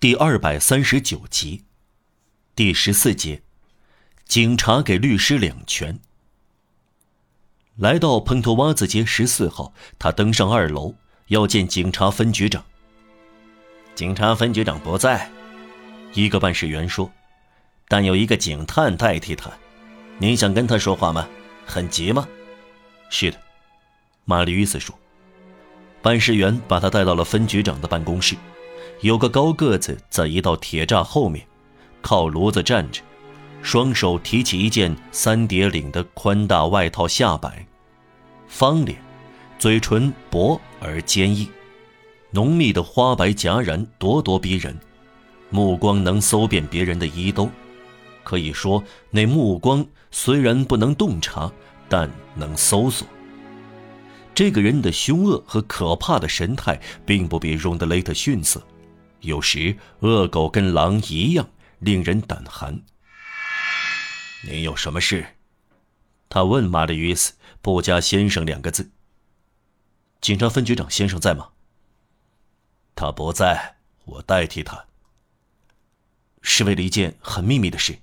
第二百三十九集，第十四节，警察给律师两拳。来到喷头洼子街十四号，他登上二楼，要见警察分局长。警察分局长不在，一个办事员说，但有一个警探代替他。您想跟他说话吗？很急吗？是的，玛丽·约斯说。办事员把他带到了分局长的办公室。有个高个子在一道铁栅后面，靠炉子站着，双手提起一件三叠领的宽大外套下摆，方脸，嘴唇薄而坚毅，浓密的花白戛然咄咄逼人，目光能搜遍别人的衣兜，可以说那目光虽然不能洞察，但能搜索。这个人的凶恶和可怕的神态，并不比荣德雷特逊色。有时恶狗跟狼一样令人胆寒。您有什么事？他问玛丽·约斯，不加“先生”两个字。警察分局长先生在吗？他不在，我代替他。是为了一件很秘密的事。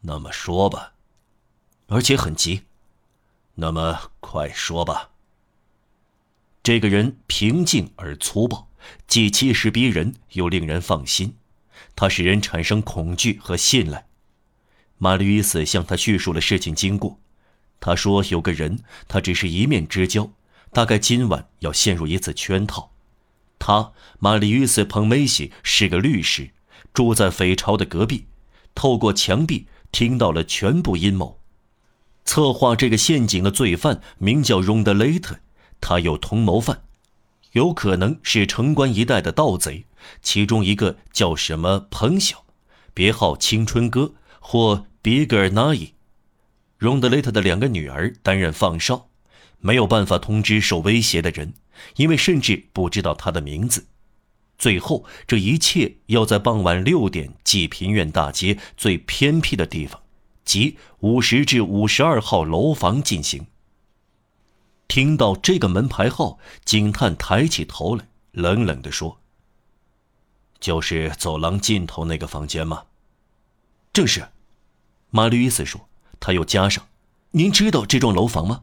那么说吧，而且很急。那么快说吧。这个人平静而粗暴。既气势逼人，又令人放心，他使人产生恐惧和信赖。玛丽·约斯向他叙述了事情经过。他说：“有个人，他只是一面之交，大概今晚要陷入一次圈套。他，玛丽·约斯·彭梅西，是个律师，住在匪巢的隔壁，透过墙壁听到了全部阴谋。策划这个陷阱的罪犯名叫荣德雷特，他有同谋犯。”有可能是城关一带的盗贼，其中一个叫什么彭晓，别号青春哥或比格尔纳伊。荣德雷特的两个女儿担任放哨，没有办法通知受威胁的人，因为甚至不知道他的名字。最后，这一切要在傍晚六点，济平苑大街最偏僻的地方，即五十至五十二号楼房进行。听到这个门牌号，警探抬起头来，冷冷地说：“就是走廊尽头那个房间吗？”“正是。”玛丽·伊斯说。他又加上：“您知道这幢楼房吗？”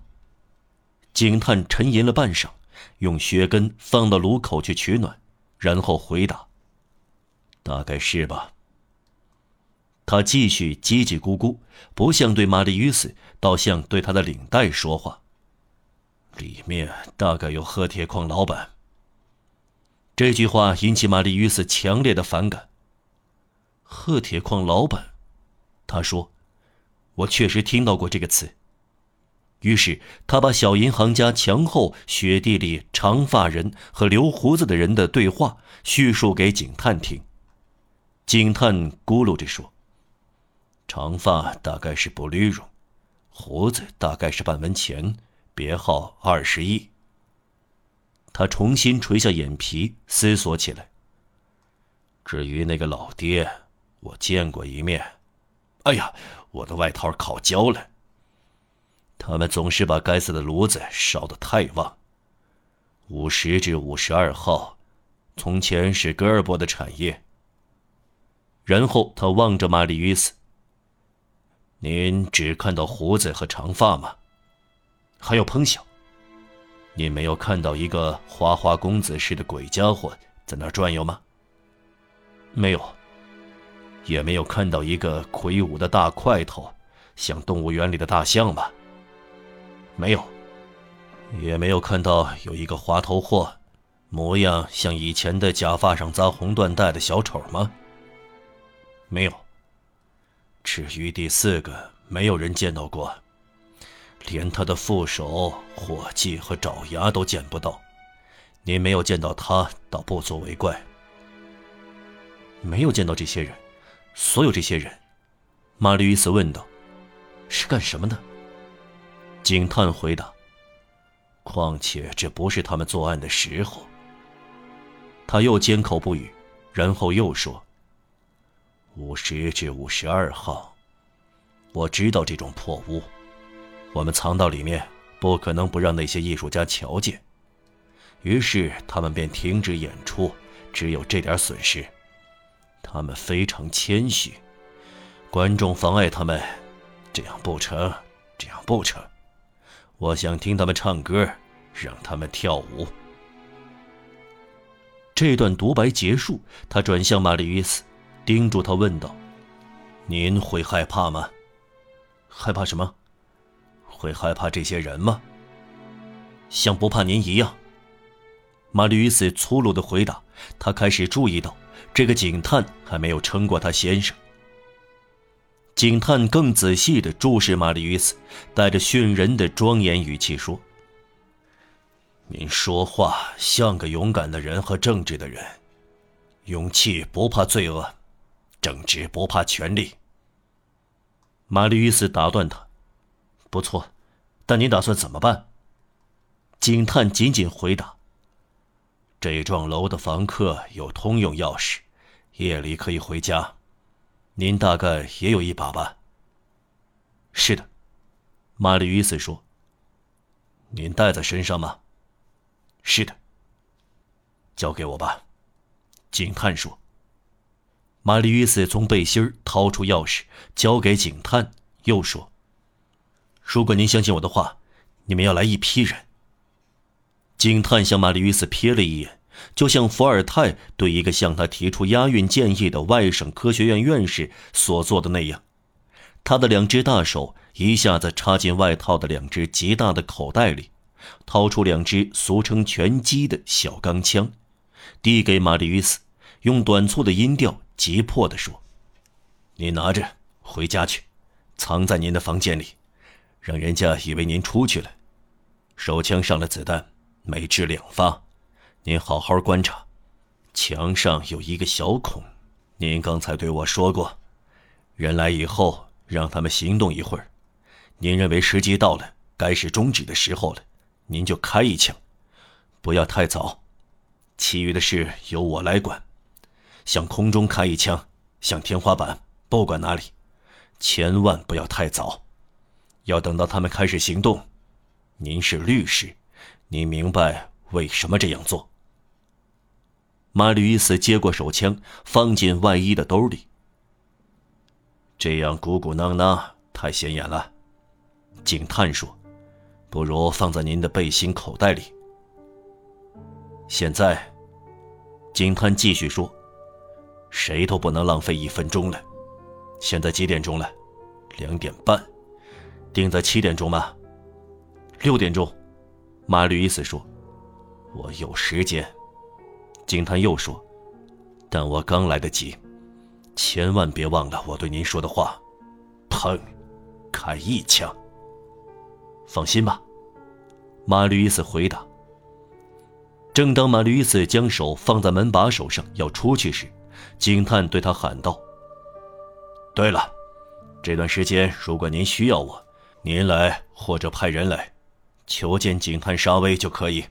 警探沉吟了半晌，用靴跟放到炉口去取暖，然后回答：“大概是吧。”他继续叽叽咕咕，不像对玛丽·约斯，倒像对他的领带说话。里面大概有贺铁矿老板。这句话引起玛丽·约斯强烈的反感。贺铁矿老板，他说：“我确实听到过这个词。”于是他把小银行家墙后雪地里长发人和留胡子的人的对话叙述给警探听。警探咕噜着说：“长发大概是布吕荣，胡子大概是半文钱。”别号二十一。他重新垂下眼皮，思索起来。至于那个老爹，我见过一面。哎呀，我的外套烤焦了。他们总是把该死的炉子烧得太旺。五十至五十二号，从前是戈尔伯的产业。然后他望着玛丽·约斯。您只看到胡子和长发吗？还有彭晓，你没有看到一个花花公子似的鬼家伙在那儿转悠吗？没有。也没有看到一个魁梧的大块头，像动物园里的大象吧？没有。也没有看到有一个滑头货，模样像以前的假发上扎红缎带的小丑吗？没有。至于第四个，没有人见到过。连他的副手、伙计和爪牙都见不到，您没有见到他，倒不足为怪。没有见到这些人，所有这些人，玛丽·伊斯问道：“是干什么的？”警探回答：“况且这不是他们作案的时候。”他又缄口不语，然后又说：“五十至五十二号，我知道这种破屋。”我们藏到里面，不可能不让那些艺术家瞧见。于是他们便停止演出，只有这点损失。他们非常谦虚，观众妨碍他们，这样不成，这样不成。我想听他们唱歌，让他们跳舞。这段独白结束，他转向玛丽·与斯，叮嘱他问道：“您会害怕吗？害怕什么？会害怕这些人吗？像不怕您一样。”玛丽·与斯粗鲁的回答。他开始注意到。这个警探还没有称过他先生。警探更仔细地注视玛丽·与斯，带着训人的庄严语气说：“您说话像个勇敢的人和正直的人，勇气不怕罪恶，正直不怕权力。”玛丽·与斯打断他：“不错，但您打算怎么办？”警探紧紧回答。这幢楼的房客有通用钥匙，夜里可以回家。您大概也有一把吧？是的，玛丽·与斯说。您带在身上吗？是的。交给我吧，警探说。玛丽·与斯从背心掏出钥匙，交给警探，又说：“如果您相信我的话，你们要来一批人。”警探向玛丽·与斯瞥了一眼，就像伏尔泰对一个向他提出押运建议的外省科学院院士所做的那样。他的两只大手一下子插进外套的两只极大的口袋里，掏出两支俗称拳击的小钢枪，递给玛丽·与斯，用短促的音调急迫地说：“你拿着回家去，藏在您的房间里，让人家以为您出去了。手枪上的子弹。”每支两发，您好好观察。墙上有一个小孔，您刚才对我说过，人来以后让他们行动一会儿。您认为时机到了，该是终止的时候了，您就开一枪，不要太早。其余的事由我来管。向空中开一枪，向天花板，不管哪里，千万不要太早，要等到他们开始行动。您是律师。您明白为什么这样做？马吕伊斯接过手枪，放进外衣的兜里。这样鼓鼓囊囊太显眼了，警探说：“不如放在您的背心口袋里。”现在，警探继续说：“谁都不能浪费一分钟了。现在几点钟了？两点半。定在七点钟吗？六点钟。”马吕伊斯说：“我有时间。”警探又说：“但我刚来得及，千万别忘了我对您说的话。”砰！开一枪。放心吧，马吕伊斯回答。正当马吕伊斯将手放在门把手上要出去时，警探对他喊道：“对了，这段时间如果您需要我，您来或者派人来。”求见警探沙威就可以。